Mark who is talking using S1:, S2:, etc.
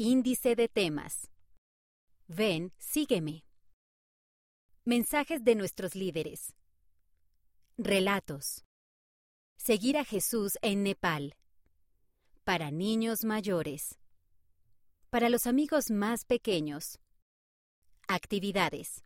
S1: Índice de temas. Ven, sígueme. Mensajes de nuestros líderes. Relatos. Seguir a Jesús en Nepal. Para niños mayores. Para los amigos más pequeños. Actividades.